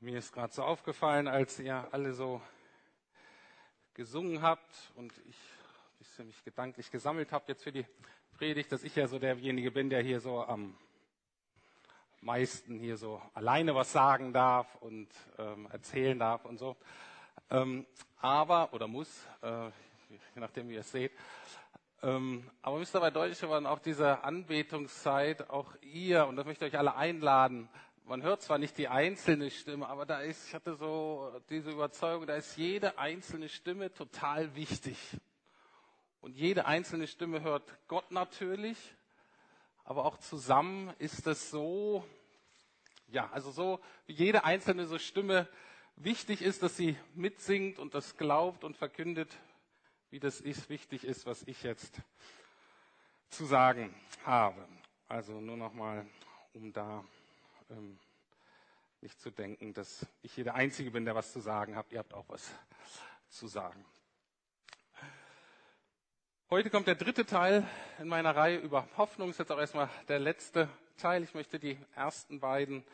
Mir ist gerade so aufgefallen, als ihr alle so gesungen habt und ich mich gedanklich gesammelt habe jetzt für die Predigt, dass ich ja so derjenige bin, der hier so am meisten hier so alleine was sagen darf und ähm, erzählen darf und so. Ähm, aber, oder muss, äh, je nachdem wie ihr es seht. Ähm, aber müsst dabei deutlich geworden, auch diese Anbetungszeit, auch ihr, und das möchte ich euch alle einladen, man hört zwar nicht die einzelne Stimme, aber da ist, ich hatte so diese Überzeugung, da ist jede einzelne Stimme total wichtig. Und jede einzelne Stimme hört Gott natürlich, aber auch zusammen ist es so, ja, also so, wie jede einzelne so Stimme wichtig ist, dass sie mitsingt und das glaubt und verkündet, wie das ist, wichtig ist, was ich jetzt zu sagen habe. Also nur nochmal, um da ähm, nicht zu denken, dass ich hier der Einzige bin, der was zu sagen hat. Ihr habt auch was zu sagen. Heute kommt der dritte Teil in meiner Reihe über Hoffnung. Ist jetzt auch erstmal der letzte Teil. Ich möchte die ersten beiden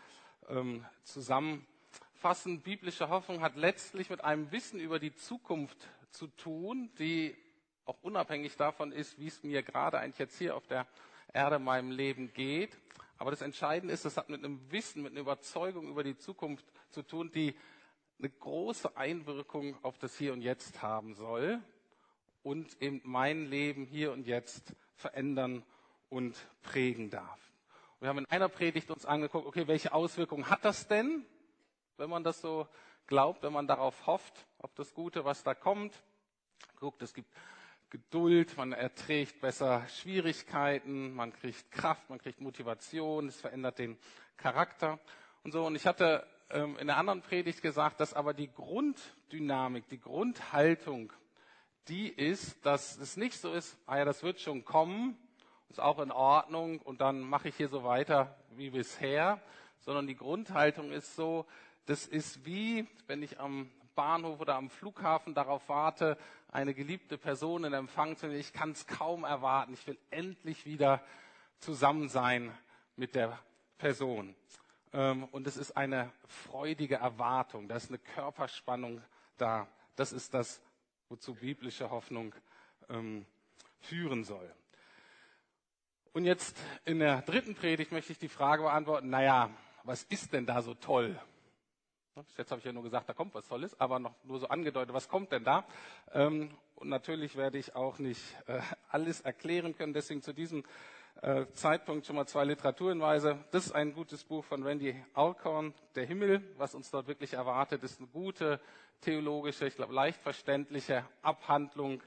ähm, zusammenfassen. Biblische Hoffnung hat letztlich mit einem Wissen über die Zukunft zu tun, die auch unabhängig davon ist, wie es mir gerade eigentlich jetzt hier auf der Erde in meinem Leben geht. Aber das Entscheidende ist, das hat mit einem Wissen, mit einer Überzeugung über die Zukunft zu tun, die eine große Einwirkung auf das Hier und Jetzt haben soll und eben mein Leben hier und jetzt verändern und prägen darf. Wir haben in einer Predigt uns angeguckt, okay, welche Auswirkungen hat das denn, wenn man das so glaubt, wenn man darauf hofft, auf das Gute, was da kommt. Guckt, es gibt Geduld, man erträgt besser Schwierigkeiten, man kriegt Kraft, man kriegt Motivation, es verändert den Charakter und so. Und ich hatte ähm, in der anderen Predigt gesagt, dass aber die Grunddynamik, die Grundhaltung, die ist, dass es nicht so ist, ah ja, das wird schon kommen, ist auch in Ordnung und dann mache ich hier so weiter wie bisher, sondern die Grundhaltung ist so, das ist wie, wenn ich am Bahnhof oder am Flughafen darauf warte, eine geliebte Person in Empfang zu nehmen. Ich kann es kaum erwarten. Ich will endlich wieder zusammen sein mit der Person. Ähm, und es ist eine freudige Erwartung. Da ist eine Körperspannung da. Das ist das, wozu biblische Hoffnung ähm, führen soll. Und jetzt in der dritten Predigt möchte ich die Frage beantworten, naja, was ist denn da so toll? Bis jetzt habe ich ja nur gesagt, da kommt was Tolles, aber noch nur so angedeutet, was kommt denn da? Ähm, und natürlich werde ich auch nicht äh, alles erklären können, deswegen zu diesem äh, Zeitpunkt schon mal zwei Literaturhinweise. Das ist ein gutes Buch von Randy Alcorn, Der Himmel. Was uns dort wirklich erwartet, ist eine gute theologische, ich glaube leicht verständliche Abhandlung,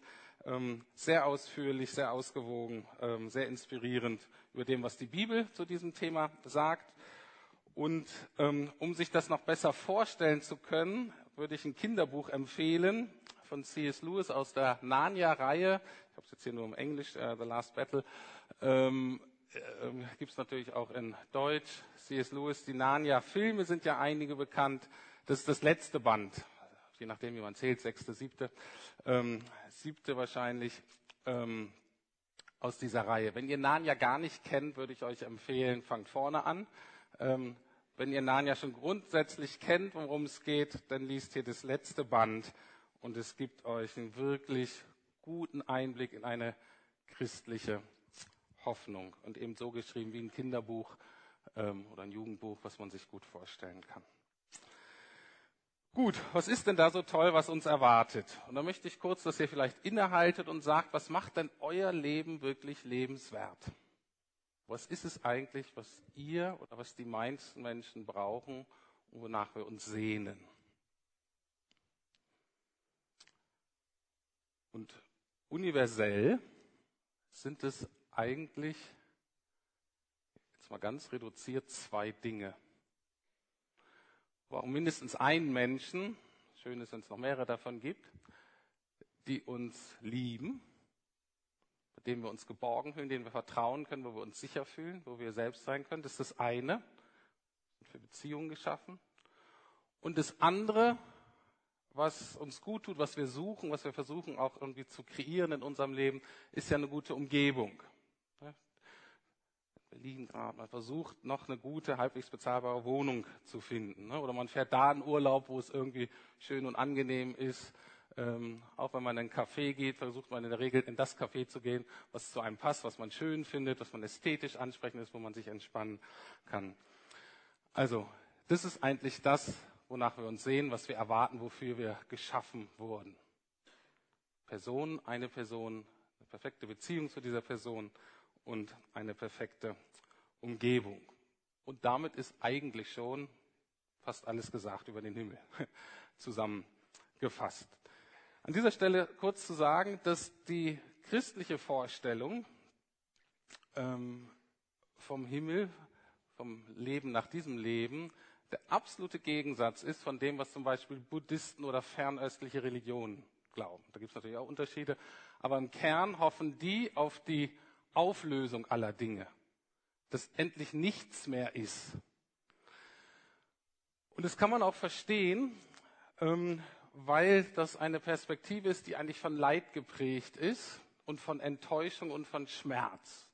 ähm, sehr ausführlich, sehr ausgewogen, ähm, sehr inspirierend über dem, was die Bibel zu diesem Thema sagt. Und ähm, um sich das noch besser vorstellen zu können, würde ich ein Kinderbuch empfehlen von C.S. Lewis aus der Narnia-Reihe. Ich habe es jetzt hier nur im Englisch, uh, The Last Battle. Ähm, äh, Gibt es natürlich auch in Deutsch. C.S. Lewis, die Narnia-Filme sind ja einige bekannt. Das ist das letzte Band, je nachdem, wie man zählt, sechste, siebte, ähm, siebte wahrscheinlich. Ähm, aus dieser Reihe. Wenn ihr Narnia gar nicht kennt, würde ich euch empfehlen, fangt vorne an. Ähm, wenn ihr Narnia schon grundsätzlich kennt, worum es geht, dann liest hier das letzte Band und es gibt euch einen wirklich guten Einblick in eine christliche Hoffnung und eben so geschrieben wie ein Kinderbuch ähm, oder ein Jugendbuch, was man sich gut vorstellen kann. Gut, was ist denn da so toll, was uns erwartet? Und da möchte ich kurz, dass ihr vielleicht innehaltet und sagt, was macht denn euer Leben wirklich lebenswert? Was ist es eigentlich, was ihr oder was die meisten Menschen brauchen und wonach wir uns sehnen? Und universell sind es eigentlich, jetzt mal ganz reduziert, zwei Dinge. Warum mindestens einen Menschen, schön ist, wenn es noch mehrere davon gibt, die uns lieben dem wir uns geborgen fühlen, dem wir vertrauen können, wo wir uns sicher fühlen, wo wir selbst sein können. Das ist das eine. Für Beziehungen geschaffen. Und das andere, was uns gut tut, was wir suchen, was wir versuchen auch irgendwie zu kreieren in unserem Leben, ist ja eine gute Umgebung. Berlin gerade, man versucht noch eine gute, halbwegs bezahlbare Wohnung zu finden. Ne? Oder man fährt da in Urlaub, wo es irgendwie schön und angenehm ist. Ähm, auch wenn man in einen Café geht, versucht man in der Regel in das Café zu gehen, was zu einem passt, was man schön findet, was man ästhetisch ansprechend ist, wo man sich entspannen kann. Also, das ist eigentlich das, wonach wir uns sehen, was wir erwarten, wofür wir geschaffen wurden. Person, eine Person, eine perfekte Beziehung zu dieser Person und eine perfekte Umgebung. Und damit ist eigentlich schon fast alles gesagt über den Himmel zusammengefasst. An dieser Stelle kurz zu sagen, dass die christliche Vorstellung ähm, vom Himmel, vom Leben nach diesem Leben, der absolute Gegensatz ist von dem, was zum Beispiel Buddhisten oder fernöstliche Religionen glauben. Da gibt es natürlich auch Unterschiede, aber im Kern hoffen die auf die Auflösung aller Dinge, dass endlich nichts mehr ist. Und das kann man auch verstehen, ähm, weil das eine Perspektive ist, die eigentlich von Leid geprägt ist und von Enttäuschung und von Schmerz.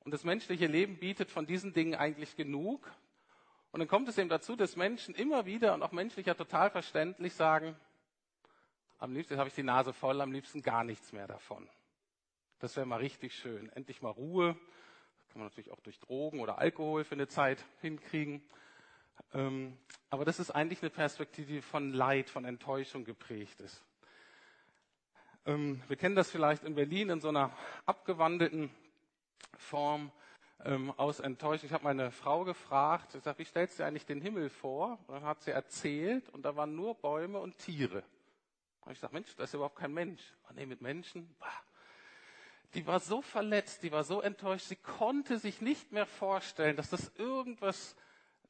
Und das menschliche Leben bietet von diesen Dingen eigentlich genug. Und dann kommt es eben dazu, dass Menschen immer wieder und auch menschlicher total verständlich sagen, am liebsten habe ich die Nase voll, am liebsten gar nichts mehr davon. Das wäre mal richtig schön. Endlich mal Ruhe. Kann man natürlich auch durch Drogen oder Alkohol für eine Zeit hinkriegen. Ähm, aber das ist eigentlich eine Perspektive, die von Leid, von Enttäuschung geprägt ist. Ähm, wir kennen das vielleicht in Berlin in so einer abgewandelten Form ähm, aus Enttäuschung. Ich habe meine Frau gefragt, ich sage, wie stellst du dir eigentlich den Himmel vor? Und dann hat sie erzählt und da waren nur Bäume und Tiere. Und ich sage, Mensch, da ist überhaupt kein Mensch. Oh nee, mit Menschen, bah. Die war so verletzt, die war so enttäuscht, sie konnte sich nicht mehr vorstellen, dass das irgendwas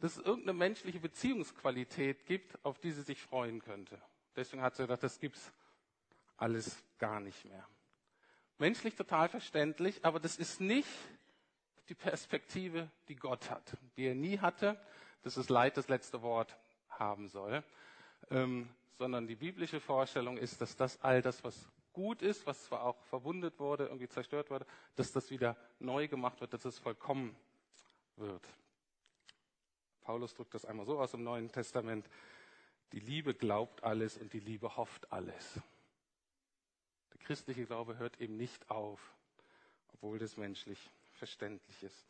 dass es irgendeine menschliche Beziehungsqualität gibt, auf die sie sich freuen könnte. Deswegen hat sie gesagt, das gibt's alles gar nicht mehr. Menschlich total verständlich, aber das ist nicht die Perspektive, die Gott hat, die er nie hatte, dass das Leid das letzte Wort haben soll, ähm, sondern die biblische Vorstellung ist, dass das all das, was gut ist, was zwar auch verwundet wurde, irgendwie zerstört wurde, dass das wieder neu gemacht wird, dass es vollkommen wird. Paulus drückt das einmal so aus im Neuen Testament. Die Liebe glaubt alles und die Liebe hofft alles. Der christliche Glaube hört eben nicht auf, obwohl das menschlich verständlich ist.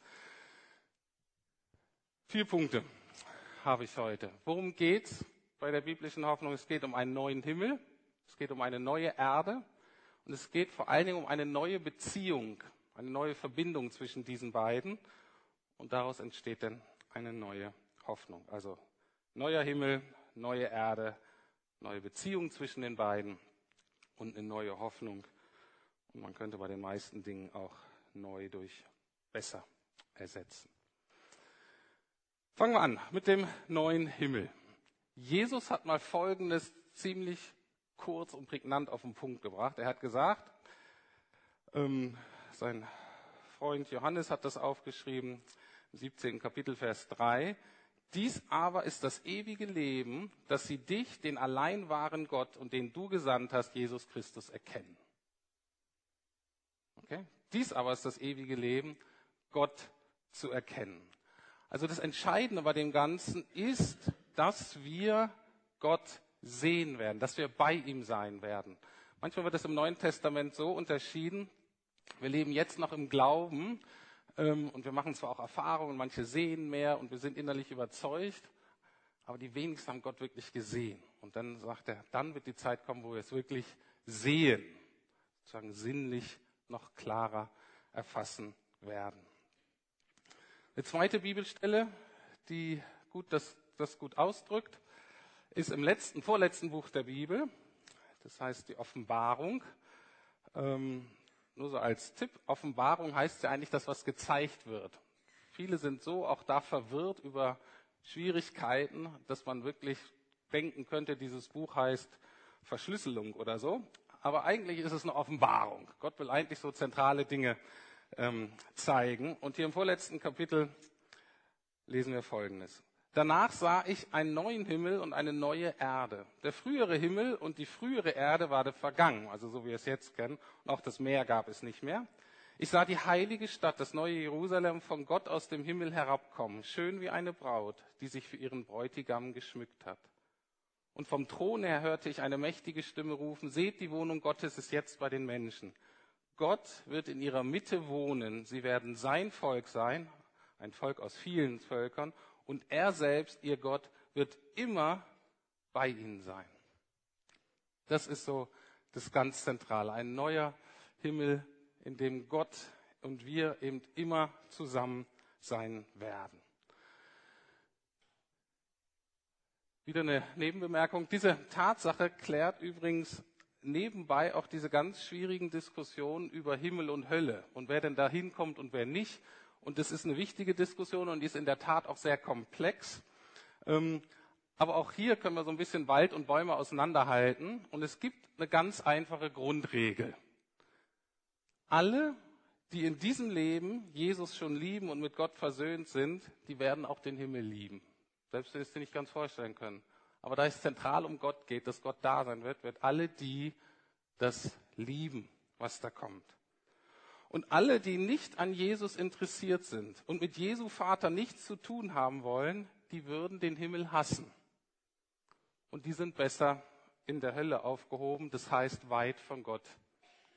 Vier Punkte habe ich heute. Worum geht's bei der biblischen Hoffnung? Es geht um einen neuen Himmel, es geht um eine neue Erde und es geht vor allen Dingen um eine neue Beziehung, eine neue Verbindung zwischen diesen beiden und daraus entsteht dann eine neue Hoffnung. Also neuer Himmel, neue Erde, neue Beziehung zwischen den beiden und eine neue Hoffnung. Und man könnte bei den meisten Dingen auch neu durch besser ersetzen. Fangen wir an mit dem neuen Himmel. Jesus hat mal Folgendes ziemlich kurz und prägnant auf den Punkt gebracht. Er hat gesagt, ähm, sein Freund Johannes hat das aufgeschrieben, im 17. Kapitel, Vers 3. Dies aber ist das ewige Leben, dass sie dich, den allein wahren Gott und den du gesandt hast, Jesus Christus, erkennen. Okay? Dies aber ist das ewige Leben, Gott zu erkennen. Also das Entscheidende bei dem Ganzen ist, dass wir Gott sehen werden, dass wir bei ihm sein werden. Manchmal wird es im Neuen Testament so unterschieden, wir leben jetzt noch im Glauben, und wir machen zwar auch Erfahrungen, manche sehen mehr und wir sind innerlich überzeugt, aber die wenigsten haben Gott wirklich gesehen. Und dann sagt er, dann wird die Zeit kommen, wo wir es wirklich sehen, sozusagen sinnlich noch klarer erfassen werden. Eine zweite Bibelstelle, die gut das, das gut ausdrückt, ist im letzten, vorletzten Buch der Bibel. Das heißt die Offenbarung. Ähm, nur so als Tipp, Offenbarung heißt ja eigentlich das, was gezeigt wird. Viele sind so auch da verwirrt über Schwierigkeiten, dass man wirklich denken könnte, dieses Buch heißt Verschlüsselung oder so. Aber eigentlich ist es eine Offenbarung. Gott will eigentlich so zentrale Dinge ähm, zeigen. Und hier im vorletzten Kapitel lesen wir Folgendes. Danach sah ich einen neuen Himmel und eine neue Erde. Der frühere Himmel und die frühere Erde waren vergangen, also so wie wir es jetzt kennen. Und auch das Meer gab es nicht mehr. Ich sah die heilige Stadt, das neue Jerusalem, von Gott aus dem Himmel herabkommen, schön wie eine Braut, die sich für ihren Bräutigam geschmückt hat. Und vom Thron her hörte ich eine mächtige Stimme rufen, seht, die Wohnung Gottes ist jetzt bei den Menschen. Gott wird in ihrer Mitte wohnen, sie werden sein Volk sein, ein Volk aus vielen Völkern, und er selbst, ihr Gott, wird immer bei ihnen sein. Das ist so das ganz Zentrale, ein neuer Himmel, in dem Gott und wir eben immer zusammen sein werden. Wieder eine Nebenbemerkung. Diese Tatsache klärt übrigens nebenbei auch diese ganz schwierigen Diskussionen über Himmel und Hölle und wer denn da hinkommt und wer nicht. Und das ist eine wichtige Diskussion und die ist in der Tat auch sehr komplex. Ähm, aber auch hier können wir so ein bisschen Wald und Bäume auseinanderhalten. Und es gibt eine ganz einfache Grundregel. Alle, die in diesem Leben Jesus schon lieben und mit Gott versöhnt sind, die werden auch den Himmel lieben. Selbst wenn Sie es dir nicht ganz vorstellen können. Aber da es zentral um Gott geht, dass Gott da sein wird, wird alle die das lieben, was da kommt. Und alle, die nicht an Jesus interessiert sind und mit Jesu Vater nichts zu tun haben wollen, die würden den Himmel hassen. Und die sind besser in der Hölle aufgehoben, das heißt weit von Gott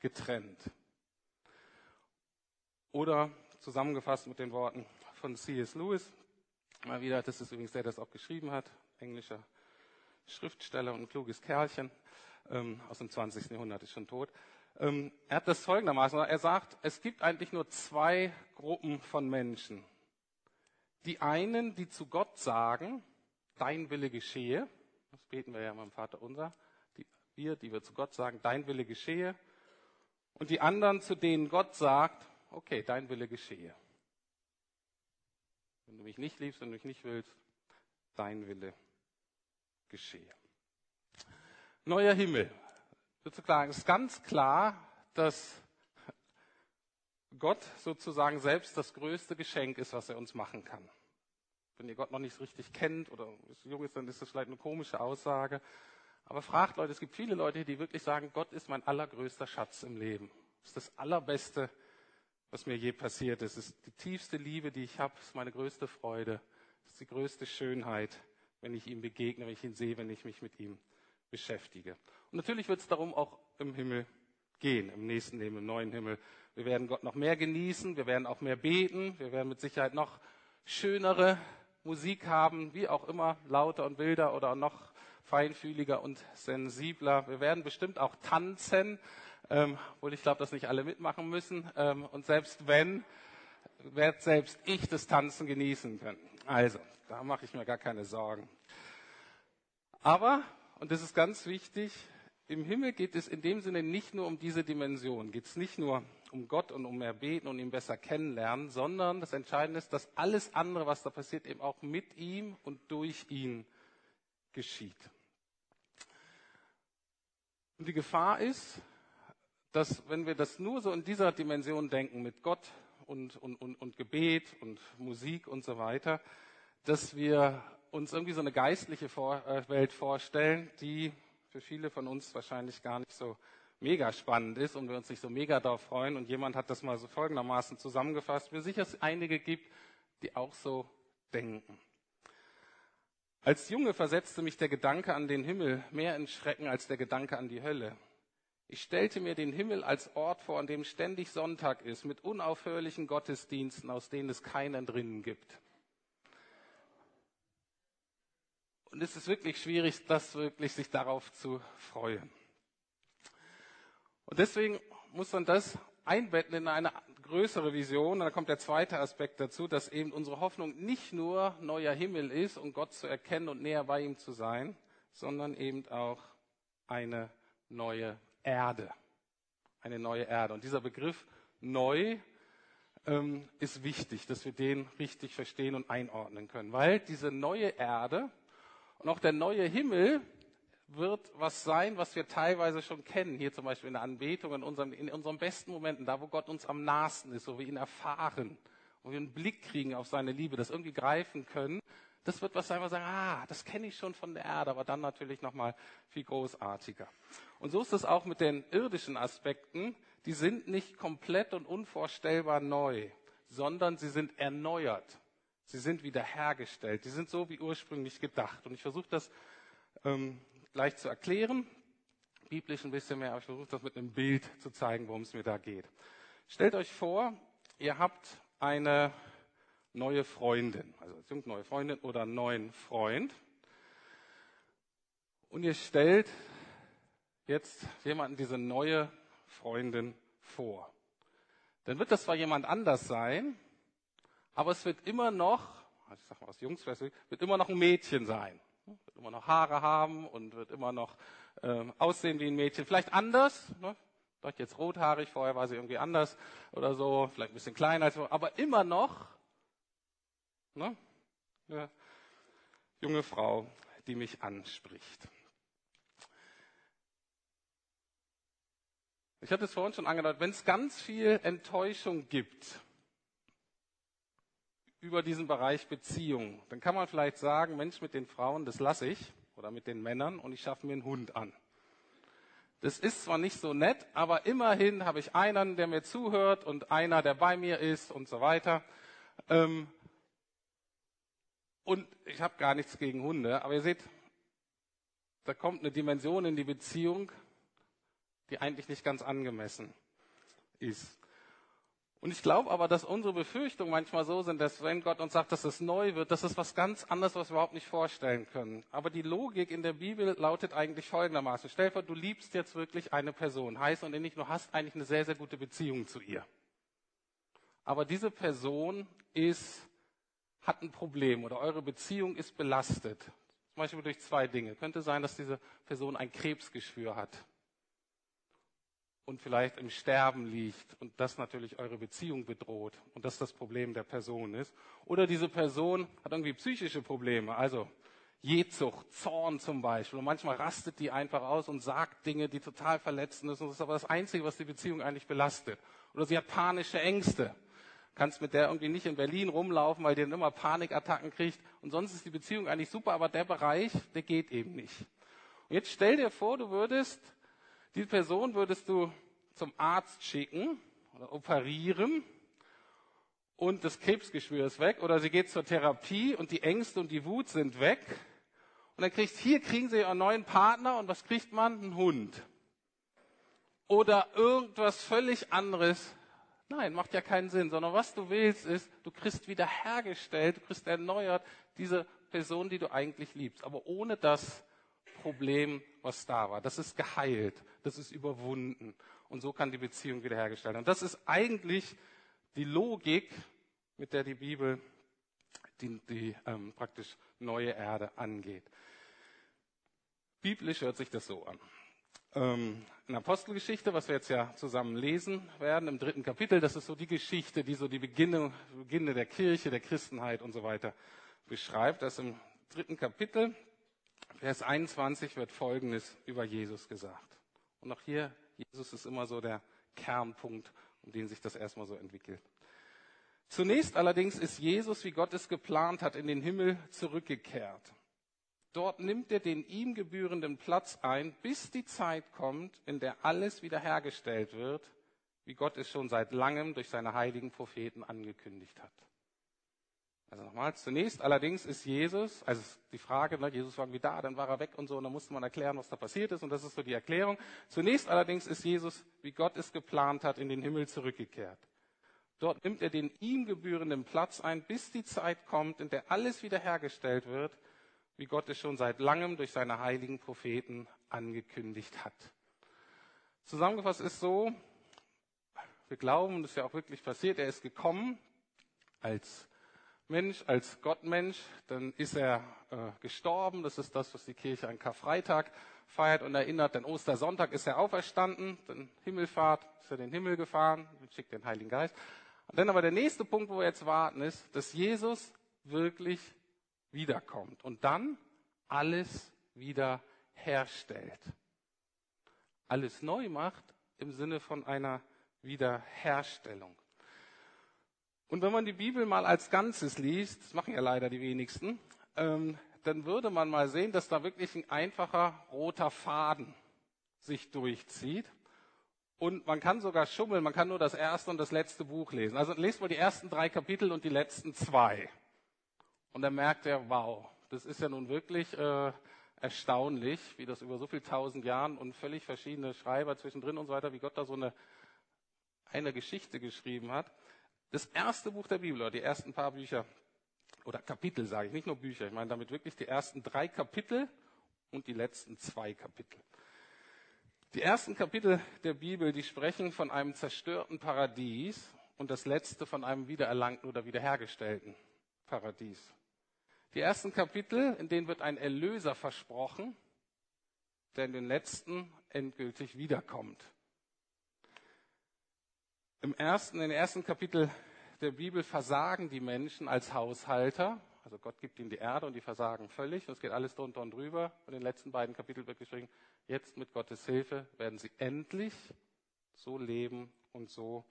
getrennt. Oder zusammengefasst mit den Worten von C.S. Lewis, mal wieder, das ist übrigens der, der das auch geschrieben hat, englischer Schriftsteller und kluges Kerlchen ähm, aus dem 20. Jahrhundert, ist schon tot. Ähm, er hat das folgendermaßen, er sagt, es gibt eigentlich nur zwei Gruppen von Menschen. Die einen, die zu Gott sagen, dein Wille geschehe, das beten wir ja beim Vater unser, die, wir, die wir zu Gott sagen, dein Wille geschehe, und die anderen, zu denen Gott sagt, okay, dein Wille geschehe. Wenn du mich nicht liebst, wenn du mich nicht willst, dein Wille geschehe. Neuer Himmel. Sozusagen ist ganz klar, dass Gott sozusagen selbst das größte Geschenk ist, was er uns machen kann. Wenn ihr Gott noch nicht richtig kennt oder jung ist, dann ist das vielleicht eine komische Aussage. Aber fragt Leute, es gibt viele Leute, die wirklich sagen, Gott ist mein allergrößter Schatz im Leben. Das ist das Allerbeste, was mir je passiert ist. Es ist die tiefste Liebe, die ich habe, ist meine größte Freude, es ist die größte Schönheit, wenn ich ihm begegne, wenn ich ihn sehe, wenn ich mich mit ihm beschäftige. Und natürlich wird es darum auch im Himmel gehen, im nächsten Leben, im neuen Himmel. Wir werden Gott noch mehr genießen, wir werden auch mehr beten, wir werden mit Sicherheit noch schönere Musik haben, wie auch immer, lauter und wilder oder noch feinfühliger und sensibler. Wir werden bestimmt auch tanzen ähm, obwohl ich glaube, dass nicht alle mitmachen müssen. Ähm, und selbst wenn, werde selbst ich das Tanzen genießen können. Also, da mache ich mir gar keine Sorgen. Aber, und das ist ganz wichtig, im Himmel geht es in dem Sinne nicht nur um diese Dimension, geht es nicht nur um Gott und um mehr beten und ihn besser kennenlernen, sondern das Entscheidende ist, dass alles andere, was da passiert, eben auch mit ihm und durch ihn geschieht. Und die Gefahr ist, dass wenn wir das nur so in dieser Dimension denken, mit Gott und, und, und, und Gebet und Musik und so weiter, dass wir uns irgendwie so eine geistliche Vor äh, Welt vorstellen, die für viele von uns wahrscheinlich gar nicht so mega spannend ist und wir uns nicht so mega darauf freuen. Und jemand hat das mal so folgendermaßen zusammengefasst. Mir sicher es einige gibt, die auch so denken. Als Junge versetzte mich der Gedanke an den Himmel mehr in Schrecken als der Gedanke an die Hölle. Ich stellte mir den Himmel als Ort vor, an dem ständig Sonntag ist, mit unaufhörlichen Gottesdiensten, aus denen es keinen drinnen gibt. Und es ist wirklich schwierig, das wirklich sich darauf zu freuen. Und deswegen muss man das einbetten in eine größere Vision. Und da kommt der zweite Aspekt dazu, dass eben unsere Hoffnung nicht nur neuer Himmel ist und Gott zu erkennen und näher bei ihm zu sein, sondern eben auch eine neue Erde. Eine neue Erde. Und dieser Begriff neu ähm, ist wichtig, dass wir den richtig verstehen und einordnen können. Weil diese neue Erde und auch der neue Himmel wird was sein, was wir teilweise schon kennen. Hier zum Beispiel in der Anbetung, in, unserem, in unseren besten Momenten, da wo Gott uns am nahesten ist, wo wir ihn erfahren, wo wir einen Blick kriegen auf seine Liebe, das irgendwie greifen können. Das wird was sein, wo wir sagen, ah, das kenne ich schon von der Erde, aber dann natürlich nochmal viel großartiger. Und so ist es auch mit den irdischen Aspekten. Die sind nicht komplett und unvorstellbar neu, sondern sie sind erneuert. Sie sind wiederhergestellt. Die sind so wie ursprünglich gedacht. Und ich versuche das ähm, gleich zu erklären, biblisch ein bisschen mehr, aber ich versuche das mit einem Bild zu zeigen, worum es mir da geht. Stellt euch vor, ihr habt eine neue Freundin, also eine neue Freundin oder einen neuen Freund. Und ihr stellt jetzt jemanden diese neue Freundin vor. Dann wird das zwar jemand anders sein, aber es wird immer noch, also ich sag mal aus Jungs, wird immer noch ein Mädchen sein. Wird immer noch Haare haben und wird immer noch äh, aussehen wie ein Mädchen. Vielleicht anders, ne? vielleicht jetzt rothaarig, vorher war sie irgendwie anders oder so, vielleicht ein bisschen kleiner, als aber immer noch ne? eine junge Frau, die mich anspricht. Ich hatte es vorhin schon angedeutet, wenn es ganz viel Enttäuschung gibt über diesen Bereich Beziehung, dann kann man vielleicht sagen, Mensch, mit den Frauen, das lasse ich, oder mit den Männern, und ich schaffe mir einen Hund an. Das ist zwar nicht so nett, aber immerhin habe ich einen, der mir zuhört und einer, der bei mir ist und so weiter. Ähm, und ich habe gar nichts gegen Hunde, aber ihr seht, da kommt eine Dimension in die Beziehung, die eigentlich nicht ganz angemessen ist. Und ich glaube aber, dass unsere Befürchtungen manchmal so sind, dass wenn Gott uns sagt, dass es neu wird, das ist was ganz anderes, was wir überhaupt nicht vorstellen können. Aber die Logik in der Bibel lautet eigentlich folgendermaßen. Stell dir vor, du liebst jetzt wirklich eine Person. Heißt und nicht, du hast eigentlich eine sehr, sehr gute Beziehung zu ihr. Aber diese Person ist, hat ein Problem oder eure Beziehung ist belastet. Zum Beispiel durch zwei Dinge. Könnte sein, dass diese Person ein Krebsgeschwür hat und vielleicht im Sterben liegt und das natürlich eure Beziehung bedroht und das das Problem der Person ist. Oder diese Person hat irgendwie psychische Probleme, also Jezsucht, Zorn zum Beispiel. Und manchmal rastet die einfach aus und sagt Dinge, die total verletzend sind. Und das ist aber das Einzige, was die Beziehung eigentlich belastet. Oder sie hat panische Ängste. Kannst mit der irgendwie nicht in Berlin rumlaufen, weil die dann immer Panikattacken kriegt. Und sonst ist die Beziehung eigentlich super, aber der Bereich, der geht eben nicht. Und jetzt stell dir vor, du würdest diese Person würdest du zum Arzt schicken oder operieren und das Krebsgeschwür ist weg oder sie geht zur Therapie und die Ängste und die Wut sind weg. Und dann kriegt, hier kriegen sie einen neuen Partner und was kriegt man? Ein Hund. Oder irgendwas völlig anderes. Nein, macht ja keinen Sinn, sondern was du willst ist, du kriegst wiederhergestellt, du kriegst erneuert diese Person, die du eigentlich liebst. Aber ohne das Problem, was da war. Das ist geheilt, das ist überwunden. Und so kann die Beziehung wiederhergestellt werden. Und das ist eigentlich die Logik, mit der die Bibel die, die ähm, praktisch neue Erde angeht. Biblisch hört sich das so an. Ähm, in Apostelgeschichte, was wir jetzt ja zusammen lesen werden, im dritten Kapitel, das ist so die Geschichte, die so die Beginne, Beginne der Kirche, der Christenheit und so weiter beschreibt. Das im dritten Kapitel, Vers 21 wird Folgendes über Jesus gesagt. Und auch hier, Jesus ist immer so der Kernpunkt, um den sich das erstmal so entwickelt. Zunächst allerdings ist Jesus, wie Gott es geplant hat, in den Himmel zurückgekehrt. Dort nimmt er den ihm gebührenden Platz ein, bis die Zeit kommt, in der alles wiederhergestellt wird, wie Gott es schon seit langem durch seine heiligen Propheten angekündigt hat. Also nochmals, zunächst allerdings ist Jesus, also die Frage, ne, Jesus war irgendwie da, dann war er weg und so, und dann musste man erklären, was da passiert ist, und das ist so die Erklärung. Zunächst allerdings ist Jesus, wie Gott es geplant hat, in den Himmel zurückgekehrt. Dort nimmt er den ihm gebührenden Platz ein, bis die Zeit kommt, in der alles wiederhergestellt wird, wie Gott es schon seit langem durch seine heiligen Propheten angekündigt hat. Zusammengefasst ist so, wir glauben, das ist ja auch wirklich passiert, er ist gekommen als Mensch, als Gottmensch, dann ist er äh, gestorben. Das ist das, was die Kirche an Karfreitag feiert und erinnert. Denn Ostersonntag ist er auferstanden, dann Himmelfahrt, ist er in den Himmel gefahren, schickt den Heiligen Geist. Und dann aber der nächste Punkt, wo wir jetzt warten, ist, dass Jesus wirklich wiederkommt und dann alles wieder herstellt. Alles neu macht im Sinne von einer Wiederherstellung. Und wenn man die Bibel mal als Ganzes liest, das machen ja leider die wenigsten, ähm, dann würde man mal sehen, dass da wirklich ein einfacher roter Faden sich durchzieht. Und man kann sogar schummeln, man kann nur das erste und das letzte Buch lesen. Also lest mal die ersten drei Kapitel und die letzten zwei. Und dann merkt er, wow, das ist ja nun wirklich äh, erstaunlich, wie das über so viele tausend Jahren und völlig verschiedene Schreiber zwischendrin und so weiter, wie Gott da so eine, eine Geschichte geschrieben hat. Das erste Buch der Bibel, oder die ersten paar Bücher, oder Kapitel sage ich, nicht nur Bücher, ich meine damit wirklich die ersten drei Kapitel und die letzten zwei Kapitel. Die ersten Kapitel der Bibel, die sprechen von einem zerstörten Paradies und das letzte von einem wiedererlangten oder wiederhergestellten Paradies. Die ersten Kapitel, in denen wird ein Erlöser versprochen, der in den letzten endgültig wiederkommt. Im ersten, in den ersten Kapitel der Bibel versagen die Menschen als Haushalter. Also Gott gibt ihnen die Erde und die versagen völlig. Es geht alles drunter und drüber. Und in den letzten beiden Kapiteln wird geschrieben, jetzt mit Gottes Hilfe werden sie endlich so leben und so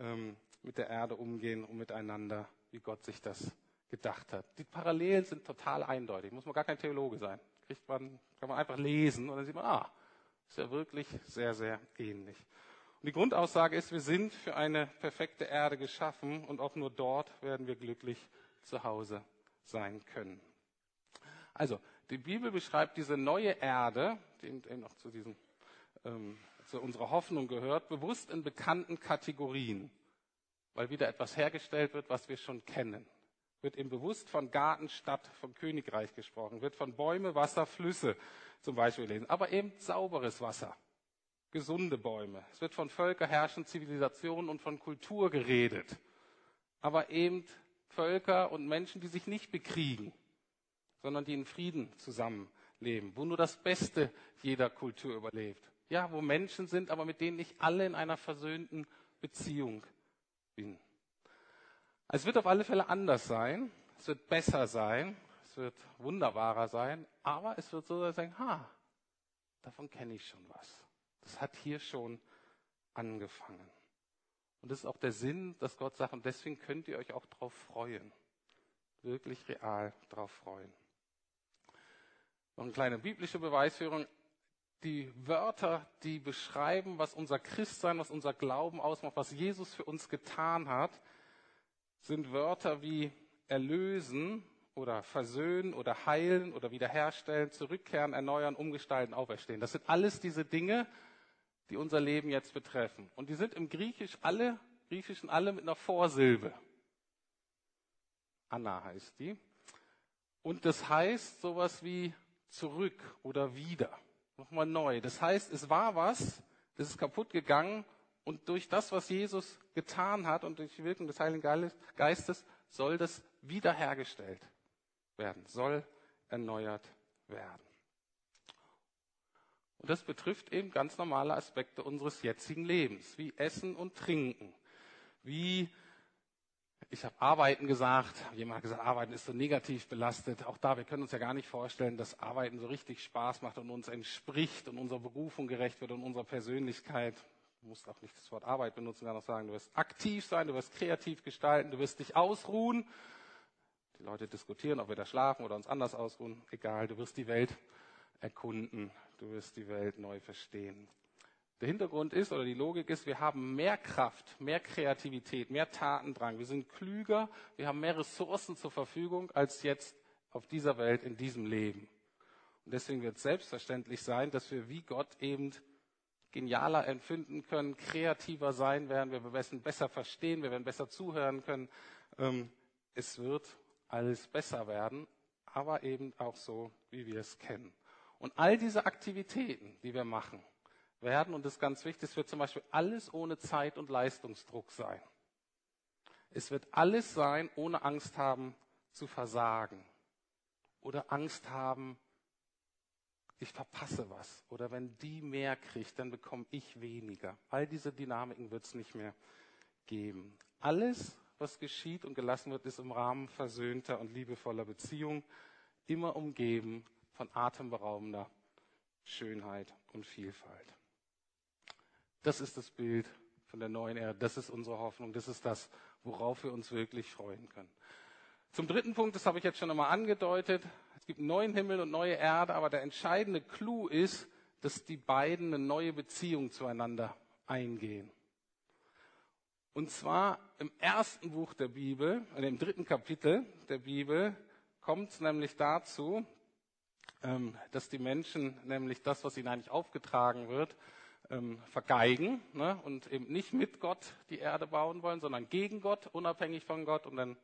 ähm, mit der Erde umgehen und miteinander, wie Gott sich das gedacht hat. Die Parallelen sind total eindeutig. Muss man gar kein Theologe sein. Kriegt man, kann man einfach lesen und dann sieht man, ah, ist ja wirklich sehr, sehr ähnlich. Die Grundaussage ist, wir sind für eine perfekte Erde geschaffen und auch nur dort werden wir glücklich zu Hause sein können. Also, die Bibel beschreibt diese neue Erde, die eben auch zu, diesen, ähm, zu unserer Hoffnung gehört, bewusst in bekannten Kategorien, weil wieder etwas hergestellt wird, was wir schon kennen. Wird eben bewusst von Garten, Stadt, vom Königreich gesprochen, wird von Bäume, Wasser, Flüsse zum Beispiel lesen, aber eben sauberes Wasser gesunde Bäume. Es wird von Völker, Herrschen, Zivilisationen und von Kultur geredet. Aber eben Völker und Menschen, die sich nicht bekriegen, sondern die in Frieden zusammenleben, wo nur das Beste jeder Kultur überlebt. Ja, wo Menschen sind, aber mit denen ich alle in einer versöhnten Beziehung bin. Es wird auf alle Fälle anders sein. Es wird besser sein. Es wird wunderbarer sein. Aber es wird so sein, ha, davon kenne ich schon was. Das hat hier schon angefangen. Und das ist auch der Sinn, dass Gott sagt, und deswegen könnt ihr euch auch darauf freuen. Wirklich real darauf freuen. Noch eine kleine biblische Beweisführung. Die Wörter, die beschreiben, was unser Christsein, was unser Glauben ausmacht, was Jesus für uns getan hat, sind Wörter wie erlösen oder versöhnen oder heilen oder wiederherstellen, zurückkehren, erneuern, umgestalten, auferstehen. Das sind alles diese Dinge, die unser Leben jetzt betreffen. Und die sind im Griechisch alle, Griechischen alle mit einer Vorsilbe. Anna heißt die. Und das heißt sowas wie zurück oder wieder. Nochmal neu. Das heißt, es war was, das ist kaputt gegangen und durch das, was Jesus getan hat und durch die Wirkung des Heiligen Geistes soll das wiederhergestellt werden, soll erneuert werden. Und das betrifft eben ganz normale Aspekte unseres jetzigen Lebens, wie Essen und Trinken, wie ich habe Arbeiten gesagt, jemand hat gesagt, Arbeiten ist so negativ belastet. Auch da, wir können uns ja gar nicht vorstellen, dass Arbeiten so richtig Spaß macht und uns entspricht und unserer Berufung gerecht wird und unserer Persönlichkeit. Du musst auch nicht das Wort Arbeit benutzen, sondern auch sagen, du wirst aktiv sein, du wirst kreativ gestalten, du wirst dich ausruhen. Die Leute diskutieren, ob wir da schlafen oder uns anders ausruhen. Egal, du wirst die Welt erkunden, du wirst die Welt neu verstehen. Der Hintergrund ist oder die Logik ist, wir haben mehr Kraft, mehr Kreativität, mehr Tatendrang. Wir sind klüger, wir haben mehr Ressourcen zur Verfügung als jetzt auf dieser Welt, in diesem Leben. Und deswegen wird es selbstverständlich sein, dass wir wie Gott eben genialer empfinden können, kreativer sein werden, wir werden besser verstehen, wir werden besser zuhören können. Ähm, es wird alles besser werden, aber eben auch so, wie wir es kennen. Und all diese Aktivitäten, die wir machen, werden, und das ist ganz wichtig, es wird zum Beispiel alles ohne Zeit- und Leistungsdruck sein. Es wird alles sein, ohne Angst haben zu versagen oder Angst haben, ich verpasse was oder wenn die mehr kriegt, dann bekomme ich weniger. All diese Dynamiken wird es nicht mehr geben. Alles, was geschieht und gelassen wird, ist im Rahmen versöhnter und liebevoller Beziehung, immer umgeben von atemberaubender Schönheit und Vielfalt. Das ist das Bild von der neuen Erde. Das ist unsere Hoffnung. Das ist das, worauf wir uns wirklich freuen können. Zum dritten Punkt, das habe ich jetzt schon einmal angedeutet, es gibt einen neuen Himmel und neue Erde, aber der entscheidende Clou ist, dass die beiden eine neue Beziehung zueinander eingehen. Und zwar im ersten Buch der Bibel, in dem dritten Kapitel der Bibel, kommt es nämlich dazu, dass die Menschen nämlich das, was ihnen eigentlich aufgetragen wird, ähm, vergeigen ne, und eben nicht mit Gott die Erde bauen wollen, sondern gegen Gott, unabhängig von Gott und dann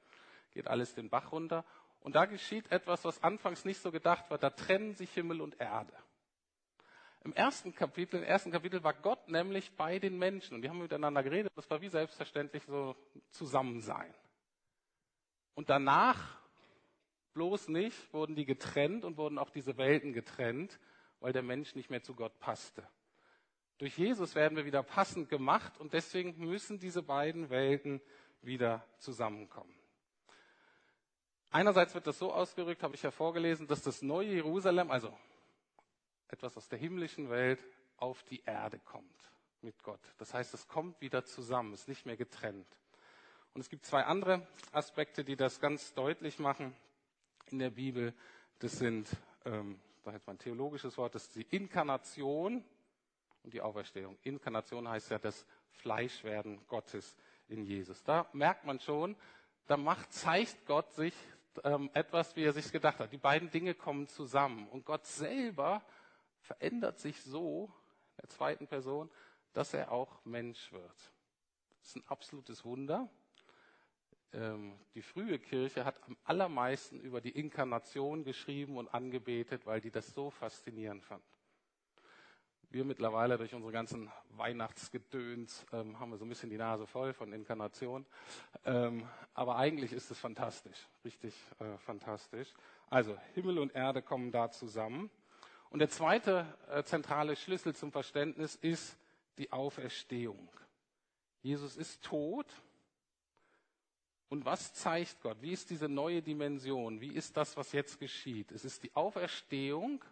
geht alles den Bach runter. Und da geschieht etwas, was anfangs nicht so gedacht war. Da trennen sich Himmel und Erde. Im ersten Kapitel, im ersten Kapitel war Gott nämlich bei den Menschen und die haben miteinander geredet. Das war wie selbstverständlich so Zusammensein. Und danach bloß nicht wurden die getrennt und wurden auch diese Welten getrennt, weil der Mensch nicht mehr zu Gott passte. Durch Jesus werden wir wieder passend gemacht und deswegen müssen diese beiden Welten wieder zusammenkommen. Einerseits wird das so ausgerückt, habe ich ja vorgelesen, dass das neue Jerusalem, also etwas aus der himmlischen Welt auf die Erde kommt mit Gott. Das heißt, es kommt wieder zusammen, ist nicht mehr getrennt. Und es gibt zwei andere Aspekte, die das ganz deutlich machen in der Bibel. Das sind, ähm, da jetzt mal ein theologisches Wort, das ist die Inkarnation und die Auferstehung. Inkarnation heißt ja das Fleischwerden Gottes in Jesus. Da merkt man schon, da macht, zeigt Gott sich ähm, etwas, wie er sich gedacht hat. Die beiden Dinge kommen zusammen und Gott selber verändert sich so, der zweiten Person, dass er auch Mensch wird. Das ist ein absolutes Wunder. Ähm, die frühe Kirche hat am allermeisten über die Inkarnation geschrieben und angebetet, weil die das so faszinierend fand. Wir mittlerweile durch unsere ganzen Weihnachtsgedöns ähm, haben wir so ein bisschen die Nase voll von Inkarnation. Ähm, aber eigentlich ist es fantastisch, richtig äh, fantastisch. Also Himmel und Erde kommen da zusammen. Und der zweite äh, zentrale Schlüssel zum Verständnis ist die Auferstehung. Jesus ist tot. Und was zeigt Gott? Wie ist diese neue Dimension? Wie ist das, was jetzt geschieht? Es ist die Auferstehung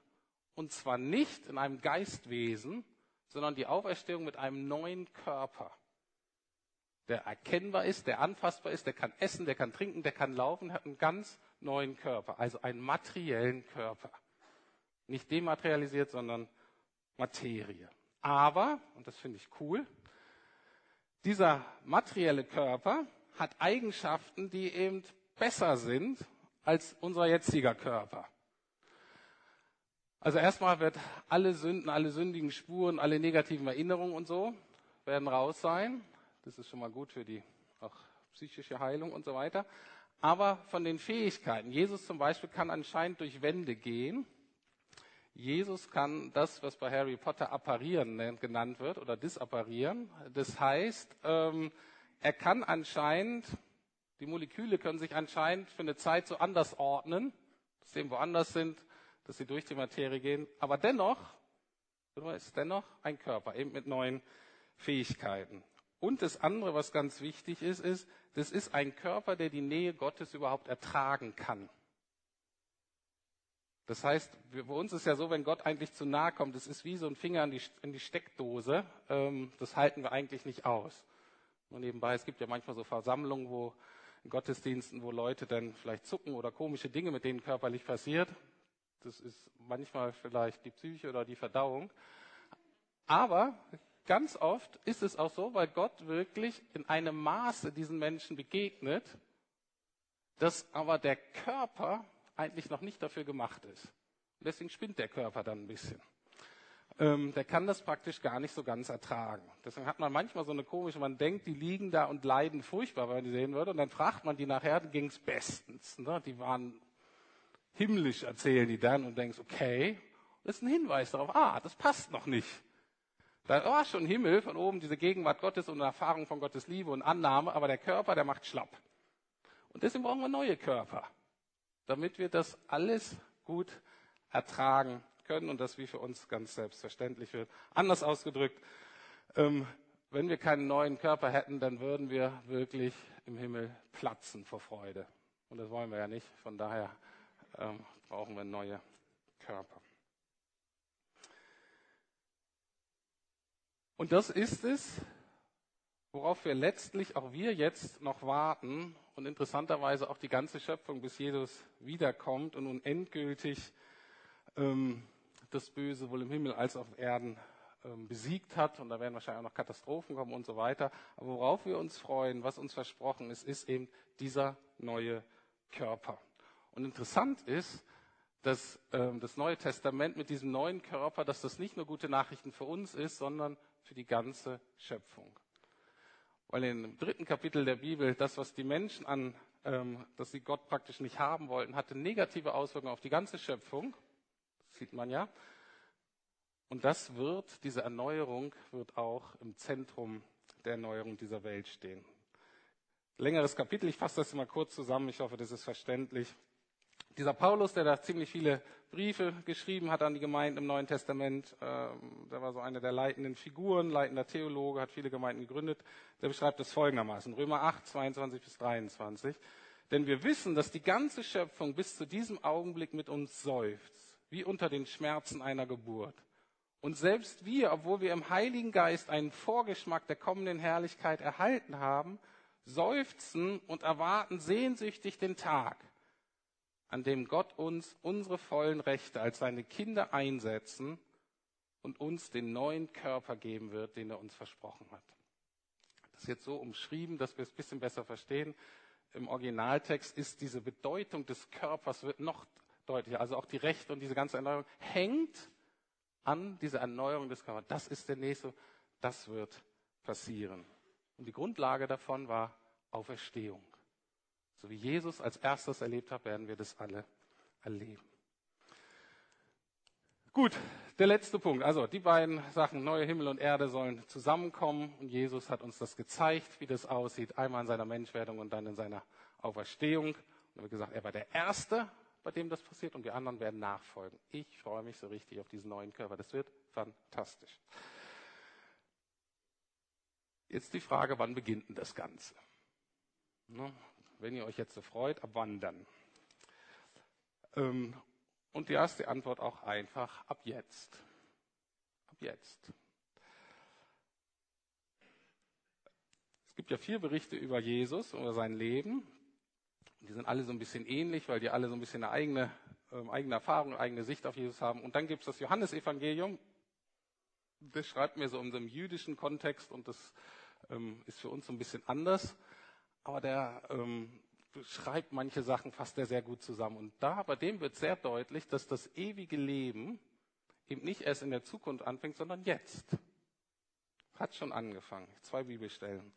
und zwar nicht in einem Geistwesen, sondern die Auferstehung mit einem neuen Körper, der erkennbar ist, der anfassbar ist, der kann essen, der kann trinken, der kann laufen, hat einen ganz neuen Körper, also einen materiellen Körper. Nicht dematerialisiert, sondern Materie. Aber, und das finde ich cool, dieser materielle Körper hat Eigenschaften, die eben besser sind als unser jetziger Körper. Also erstmal wird alle Sünden, alle sündigen Spuren, alle negativen Erinnerungen und so werden raus sein. Das ist schon mal gut für die auch psychische Heilung und so weiter. Aber von den Fähigkeiten, Jesus zum Beispiel kann anscheinend durch Wände gehen Jesus kann das, was bei Harry Potter apparieren genannt wird oder disapparieren. Das heißt, ähm, er kann anscheinend, die Moleküle können sich anscheinend für eine Zeit so anders ordnen, dass sie woanders sind, dass sie durch die Materie gehen. Aber dennoch ist dennoch ein Körper, eben mit neuen Fähigkeiten. Und das andere, was ganz wichtig ist, ist, das ist ein Körper, der die Nähe Gottes überhaupt ertragen kann. Das heißt, bei uns ist ja so, wenn Gott eigentlich zu nahe kommt, das ist wie so ein Finger in die, in die Steckdose. Ähm, das halten wir eigentlich nicht aus. Nur nebenbei, es gibt ja manchmal so Versammlungen, wo Gottesdiensten, wo Leute dann vielleicht zucken oder komische Dinge mit denen körperlich passiert. Das ist manchmal vielleicht die Psyche oder die Verdauung. Aber ganz oft ist es auch so, weil Gott wirklich in einem Maße diesen Menschen begegnet, dass aber der Körper eigentlich noch nicht dafür gemacht ist. Deswegen spinnt der Körper dann ein bisschen. Ähm, der kann das praktisch gar nicht so ganz ertragen. Deswegen hat man manchmal so eine komische, man denkt, die liegen da und leiden furchtbar, wenn man die sehen würde. Und dann fragt man die nachher, ging es bestens. Ne? Die waren himmlisch, erzählen die dann und denkst, okay, das ist ein Hinweis darauf, ah, das passt noch nicht. Da war schon Himmel von oben, diese Gegenwart Gottes und eine Erfahrung von Gottes Liebe und Annahme, aber der Körper, der macht schlapp. Und deswegen brauchen wir neue Körper damit wir das alles gut ertragen können und das wie für uns ganz selbstverständlich wird. Anders ausgedrückt, ähm, wenn wir keinen neuen Körper hätten, dann würden wir wirklich im Himmel platzen vor Freude. Und das wollen wir ja nicht. Von daher ähm, brauchen wir neue Körper. Und das ist es, worauf wir letztlich auch wir jetzt noch warten und interessanterweise auch die ganze Schöpfung, bis Jesus wiederkommt und nun endgültig das Böse wohl im Himmel als auf Erden ähm, besiegt hat. Und da werden wahrscheinlich auch noch Katastrophen kommen und so weiter. Aber worauf wir uns freuen, was uns versprochen ist, ist eben dieser neue Körper. Und interessant ist, dass ähm, das Neue Testament mit diesem neuen Körper, dass das nicht nur gute Nachrichten für uns ist, sondern für die ganze Schöpfung. Weil im dritten Kapitel der Bibel das, was die Menschen an, ähm, dass sie Gott praktisch nicht haben wollten, hatte negative Auswirkungen auf die ganze Schöpfung. Sieht man ja. Und das wird, diese Erneuerung wird auch im Zentrum der Erneuerung dieser Welt stehen. Längeres Kapitel, ich fasse das mal kurz zusammen, ich hoffe, das ist verständlich. Dieser Paulus, der da ziemlich viele Briefe geschrieben hat an die Gemeinden im Neuen Testament, ähm, der war so einer der leitenden Figuren, leitender Theologe, hat viele Gemeinden gegründet, der beschreibt es folgendermaßen, Römer 8, 22 bis 23. Denn wir wissen, dass die ganze Schöpfung bis zu diesem Augenblick mit uns seufzt, wie unter den Schmerzen einer Geburt. Und selbst wir, obwohl wir im Heiligen Geist einen Vorgeschmack der kommenden Herrlichkeit erhalten haben, seufzen und erwarten sehnsüchtig den Tag, an dem Gott uns unsere vollen Rechte als seine Kinder einsetzen und uns den neuen Körper geben wird, den er uns versprochen hat. Das ist jetzt so umschrieben, dass wir es ein bisschen besser verstehen. Im Originaltext ist diese Bedeutung des Körpers wird noch deutlicher. Also auch die Rechte und diese ganze Erneuerung hängt an dieser Erneuerung des Körpers. Das ist der nächste, das wird passieren. Und die Grundlage davon war Auferstehung. So wie Jesus als erstes erlebt hat, werden wir das alle erleben. Gut, der letzte Punkt. Also die beiden Sachen, neue Himmel und Erde sollen zusammenkommen. Und Jesus hat uns das gezeigt, wie das aussieht. Einmal in seiner Menschwerdung und dann in seiner Auferstehung. Und hat gesagt, er war der Erste, bei dem das passiert. Und die anderen werden nachfolgen. Ich freue mich so richtig auf diesen neuen Körper. Das wird fantastisch. Jetzt die Frage, wann beginnt denn das Ganze? Ne? Wenn ihr euch jetzt so freut, ab wann dann? Ähm, und die erste Antwort auch einfach, ab jetzt. Ab jetzt. Es gibt ja vier Berichte über Jesus, über sein Leben. Die sind alle so ein bisschen ähnlich, weil die alle so ein bisschen eine eigene, äh, eigene Erfahrung, eigene Sicht auf Jesus haben. Und dann gibt es das Johannesevangelium. Das schreibt mir so in unserem jüdischen Kontext und das ähm, ist für uns so ein bisschen anders aber der ähm, schreibt manche Sachen fast sehr gut zusammen. Und da, bei dem wird sehr deutlich, dass das ewige Leben eben nicht erst in der Zukunft anfängt, sondern jetzt. Hat schon angefangen. Zwei Bibelstellen.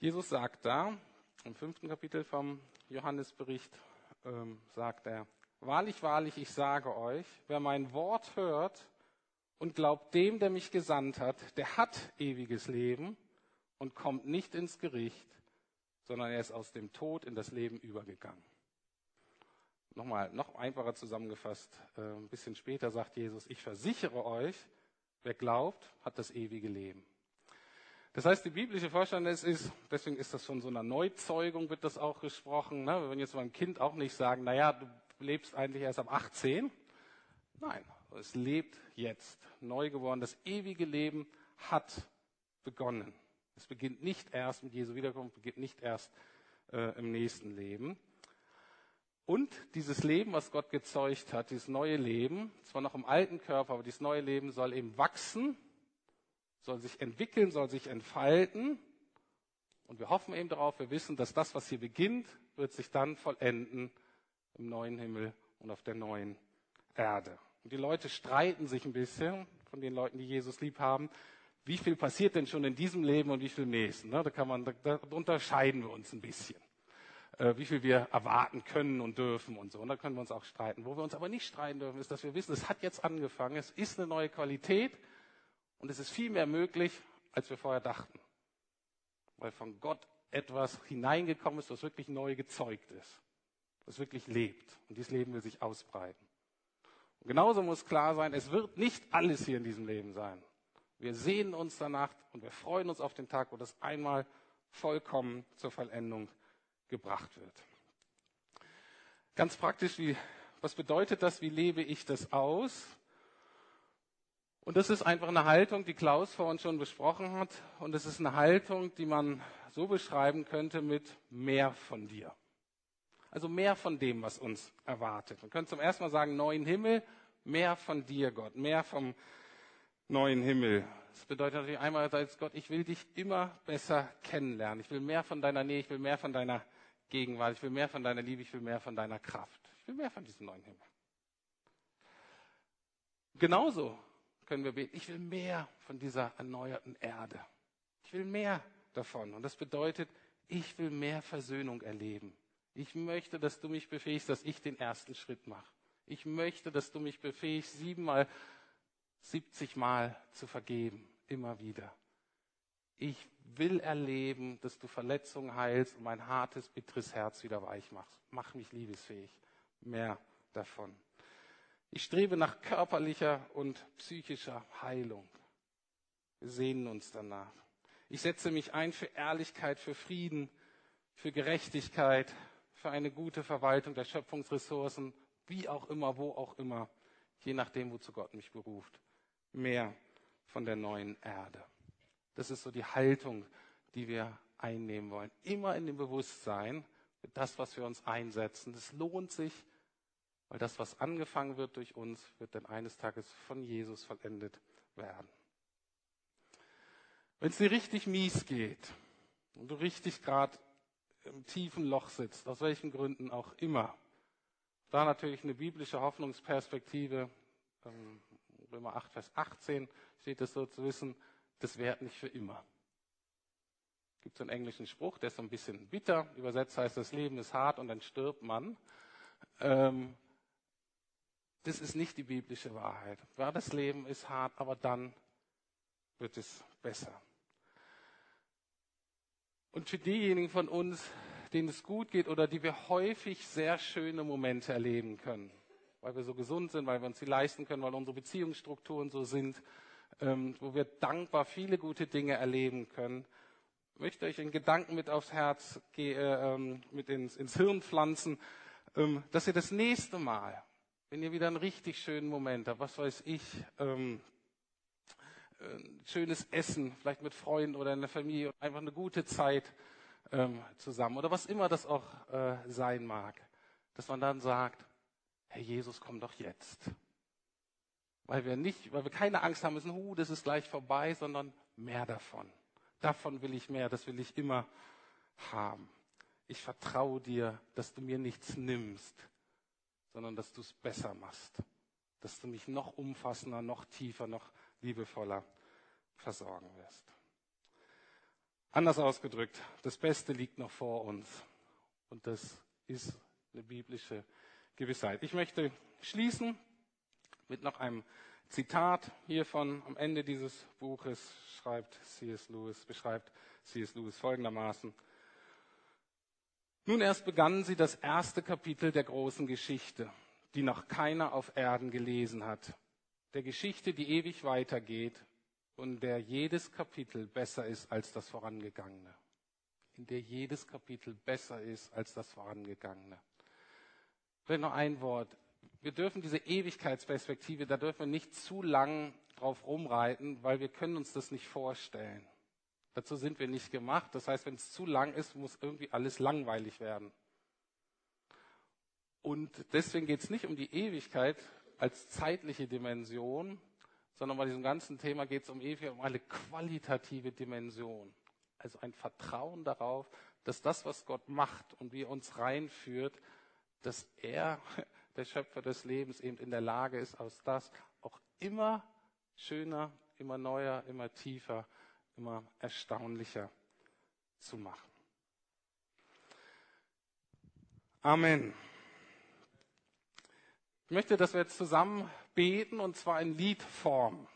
Jesus sagt da, im fünften Kapitel vom Johannesbericht, ähm, sagt er, Wahrlich, wahrlich, ich sage euch, wer mein Wort hört und glaubt dem, der mich gesandt hat, der hat ewiges Leben und kommt nicht ins Gericht, sondern er ist aus dem Tod in das Leben übergegangen. Nochmal, noch einfacher zusammengefasst, äh, ein bisschen später sagt Jesus, ich versichere euch, wer glaubt, hat das ewige Leben. Das heißt, die biblische Vorstellung ist, deswegen ist das von so einer Neuzeugung, wird das auch gesprochen. Ne? Wir würden jetzt beim Kind auch nicht sagen, naja, du lebst eigentlich erst ab 18. Nein, es lebt jetzt, neu geworden. Das ewige Leben hat begonnen. Es beginnt nicht erst mit Jesu Wiederkunft, beginnt nicht erst äh, im nächsten Leben. Und dieses Leben, was Gott gezeugt hat, dieses neue Leben, zwar noch im alten Körper, aber dieses neue Leben soll eben wachsen, soll sich entwickeln, soll sich entfalten. Und wir hoffen eben darauf, wir wissen, dass das, was hier beginnt, wird sich dann vollenden im neuen Himmel und auf der neuen Erde. Und die Leute streiten sich ein bisschen von den Leuten, die Jesus lieb haben, wie viel passiert denn schon in diesem Leben und wie viel im nächsten? Ne? Da kann man, da, unterscheiden wir uns ein bisschen. Äh, wie viel wir erwarten können und dürfen und so. Und da können wir uns auch streiten. Wo wir uns aber nicht streiten dürfen, ist, dass wir wissen, es hat jetzt angefangen, es ist eine neue Qualität und es ist viel mehr möglich, als wir vorher dachten. Weil von Gott etwas hineingekommen ist, was wirklich neu gezeugt ist. Was wirklich lebt. Und dieses Leben will sich ausbreiten. Und genauso muss klar sein, es wird nicht alles hier in diesem Leben sein. Wir sehnen uns danach und wir freuen uns auf den Tag, wo das einmal vollkommen zur Vollendung gebracht wird. Ganz praktisch, wie, was bedeutet das? Wie lebe ich das aus? Und das ist einfach eine Haltung, die Klaus vorhin schon besprochen hat. Und es ist eine Haltung, die man so beschreiben könnte mit mehr von dir. Also mehr von dem, was uns erwartet. Man könnte zum ersten Mal sagen, neuen Himmel, mehr von dir, Gott, mehr vom neuen Himmel. Das bedeutet natürlich einmal Gott, ich will dich immer besser kennenlernen. Ich will mehr von deiner Nähe, ich will mehr von deiner Gegenwart, ich will mehr von deiner Liebe, ich will mehr von deiner Kraft. Ich will mehr von diesem neuen Himmel. Genauso können wir beten, ich will mehr von dieser erneuerten Erde. Ich will mehr davon. Und das bedeutet, ich will mehr Versöhnung erleben. Ich möchte, dass du mich befähigst, dass ich den ersten Schritt mache. Ich möchte, dass du mich befähigst, siebenmal, siebzigmal zu vergeben. Immer wieder. Ich will erleben, dass du Verletzungen heilst und mein hartes, bitteres Herz wieder weich machst. Mach mich liebesfähig. Mehr davon. Ich strebe nach körperlicher und psychischer Heilung. Wir sehnen uns danach. Ich setze mich ein für Ehrlichkeit, für Frieden, für Gerechtigkeit, für eine gute Verwaltung der Schöpfungsressourcen, wie auch immer, wo auch immer, je nachdem, wozu Gott mich beruft. Mehr von der neuen Erde. Das ist so die Haltung, die wir einnehmen wollen. Immer in dem Bewusstsein, das, was wir uns einsetzen, das lohnt sich, weil das, was angefangen wird durch uns, wird dann eines Tages von Jesus vollendet werden. Wenn es dir richtig mies geht und du richtig gerade im tiefen Loch sitzt, aus welchen Gründen auch immer, da natürlich eine biblische Hoffnungsperspektive, ähm, Römer 8, Vers 18 steht es so zu wissen, das währt nicht für immer. Es gibt so einen englischen Spruch, der ist so ein bisschen bitter. Übersetzt heißt, das Leben ist hart und dann stirbt man. Ähm, das ist nicht die biblische Wahrheit. Ja, das Leben ist hart, aber dann wird es besser. Und für diejenigen von uns, denen es gut geht oder die wir häufig sehr schöne Momente erleben können, weil wir so gesund sind, weil wir uns sie leisten können, weil unsere Beziehungsstrukturen so sind, ähm, wo wir dankbar viele gute Dinge erleben können, möchte ich einen Gedanken mit aufs Herz, äh, ähm, mit ins, ins Hirn pflanzen, ähm, dass ihr das nächste Mal, wenn ihr wieder einen richtig schönen Moment habt, was weiß ich, ähm, schönes Essen, vielleicht mit Freunden oder in der Familie, einfach eine gute Zeit ähm, zusammen oder was immer das auch äh, sein mag, dass man dann sagt, Herr Jesus, komm doch jetzt. Weil wir nicht, weil wir keine Angst haben müssen, uh, das ist gleich vorbei, sondern mehr davon. Davon will ich mehr, das will ich immer haben. Ich vertraue dir, dass du mir nichts nimmst, sondern dass du es besser machst. Dass du mich noch umfassender, noch tiefer, noch liebevoller versorgen wirst. Anders ausgedrückt, das Beste liegt noch vor uns. Und das ist eine biblische Gewissheit. Ich möchte schließen mit noch einem Zitat hiervon. Am Ende dieses Buches schreibt C.S. Lewis, beschreibt C.S. Lewis folgendermaßen. Nun erst begannen sie das erste Kapitel der großen Geschichte, die noch keiner auf Erden gelesen hat. Der Geschichte, die ewig weitergeht und der jedes Kapitel besser ist als das vorangegangene. In der jedes Kapitel besser ist als das vorangegangene. Vielleicht noch ein Wort. Wir dürfen diese Ewigkeitsperspektive, da dürfen wir nicht zu lang drauf rumreiten, weil wir können uns das nicht vorstellen. Dazu sind wir nicht gemacht. Das heißt, wenn es zu lang ist, muss irgendwie alles langweilig werden. Und deswegen geht es nicht um die Ewigkeit als zeitliche Dimension, sondern bei diesem ganzen Thema geht es um Ewigkeit, um eine qualitative Dimension. Also ein Vertrauen darauf, dass das, was Gott macht und wie er uns reinführt, dass er, der Schöpfer des Lebens, eben in der Lage ist, aus das auch immer schöner, immer neuer, immer tiefer, immer erstaunlicher zu machen. Amen. Ich möchte, dass wir jetzt zusammen beten und zwar in Liedform.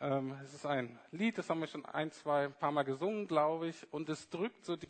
Ähm, es ist ein Lied, das haben wir schon ein, zwei, ein paar Mal gesungen, glaube ich, und es drückt so die